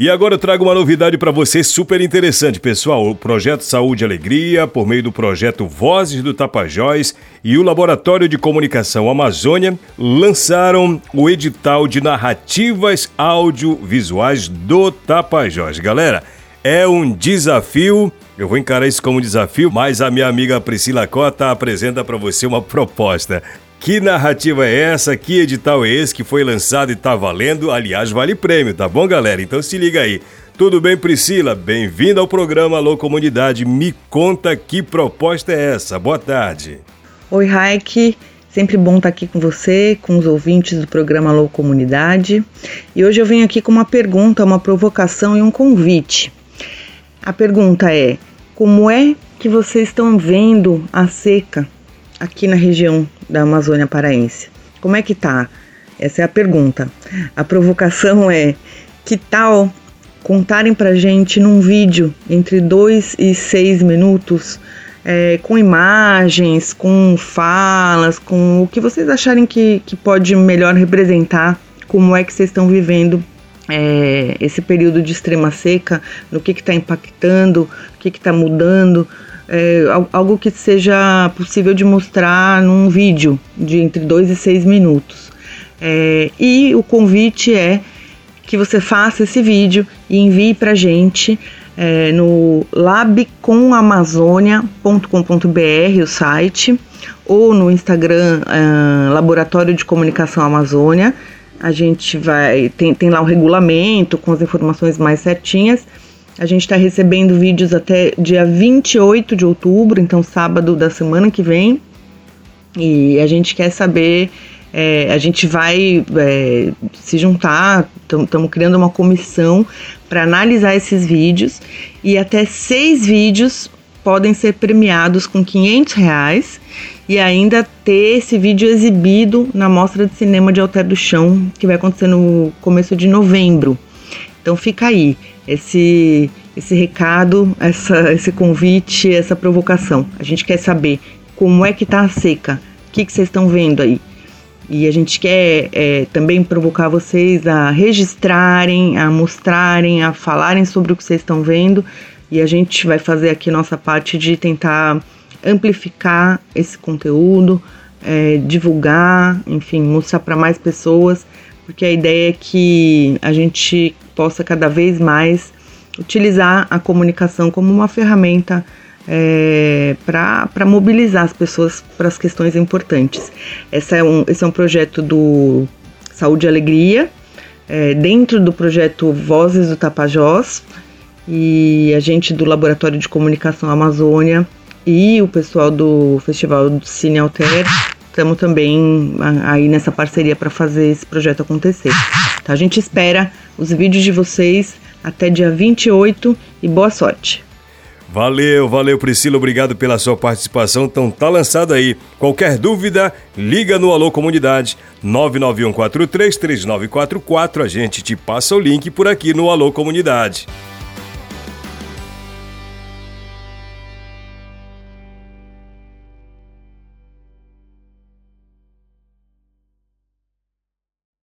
E agora eu trago uma novidade para você super interessante, pessoal. O projeto Saúde e Alegria, por meio do projeto Vozes do Tapajós e o Laboratório de Comunicação Amazônia, lançaram o edital de narrativas audiovisuais do Tapajós. Galera, é um desafio. Eu vou encarar isso como um desafio, mas a minha amiga Priscila Cota apresenta para você uma proposta. Que narrativa é essa? Que edital é esse que foi lançado e tá valendo? Aliás, vale prêmio, tá bom, galera? Então se liga aí. Tudo bem, Priscila? Bem-vinda ao programa Alô Comunidade. Me conta que proposta é essa. Boa tarde. Oi, Raik. Sempre bom estar aqui com você, com os ouvintes do programa Alô Comunidade. E hoje eu venho aqui com uma pergunta, uma provocação e um convite. A pergunta é: como é que vocês estão vendo a seca aqui na região da Amazônia Paraense? Como é que tá? Essa é a pergunta. A provocação é: que tal contarem pra gente num vídeo entre 2 e 6 minutos, é, com imagens, com falas, com o que vocês acharem que, que pode melhor representar como é que vocês estão vivendo é, esse período de extrema seca, no que está impactando, o que está mudando, é, algo que seja possível de mostrar num vídeo de entre 2 e 6 minutos. É, e o convite é que você faça esse vídeo e envie para gente é, no labcomamazonia.com.br, o site, ou no Instagram é, Laboratório de Comunicação Amazônia. A gente vai tem, tem lá o um regulamento com as informações mais certinhas a gente está recebendo vídeos até dia 28 de outubro, então sábado da semana que vem. E a gente quer saber, é, a gente vai é, se juntar, estamos criando uma comissão para analisar esses vídeos e até seis vídeos podem ser premiados com 500 reais e ainda ter esse vídeo exibido na Mostra de Cinema de Alter do Chão, que vai acontecer no começo de novembro. Então fica aí esse esse recado, essa, esse convite, essa provocação. A gente quer saber como é que tá a seca, o que, que vocês estão vendo aí. E a gente quer é, também provocar vocês a registrarem, a mostrarem, a falarem sobre o que vocês estão vendo. E a gente vai fazer aqui nossa parte de tentar amplificar esse conteúdo, é, divulgar, enfim, mostrar para mais pessoas, porque a ideia é que a gente possa cada vez mais utilizar a comunicação como uma ferramenta é, para mobilizar as pessoas para as questões importantes. Essa é um, esse é um projeto do Saúde e Alegria, é, dentro do projeto Vozes do Tapajós, e a gente do Laboratório de Comunicação Amazônia e o pessoal do Festival do Cine Alter estamos também aí nessa parceria para fazer esse projeto acontecer. Então a gente espera os vídeos de vocês até dia 28 e boa sorte. Valeu, valeu Priscila, obrigado pela sua participação. Então tá lançado aí. Qualquer dúvida, liga no Alô Comunidade 991433944. A gente te passa o link por aqui no Alô Comunidade.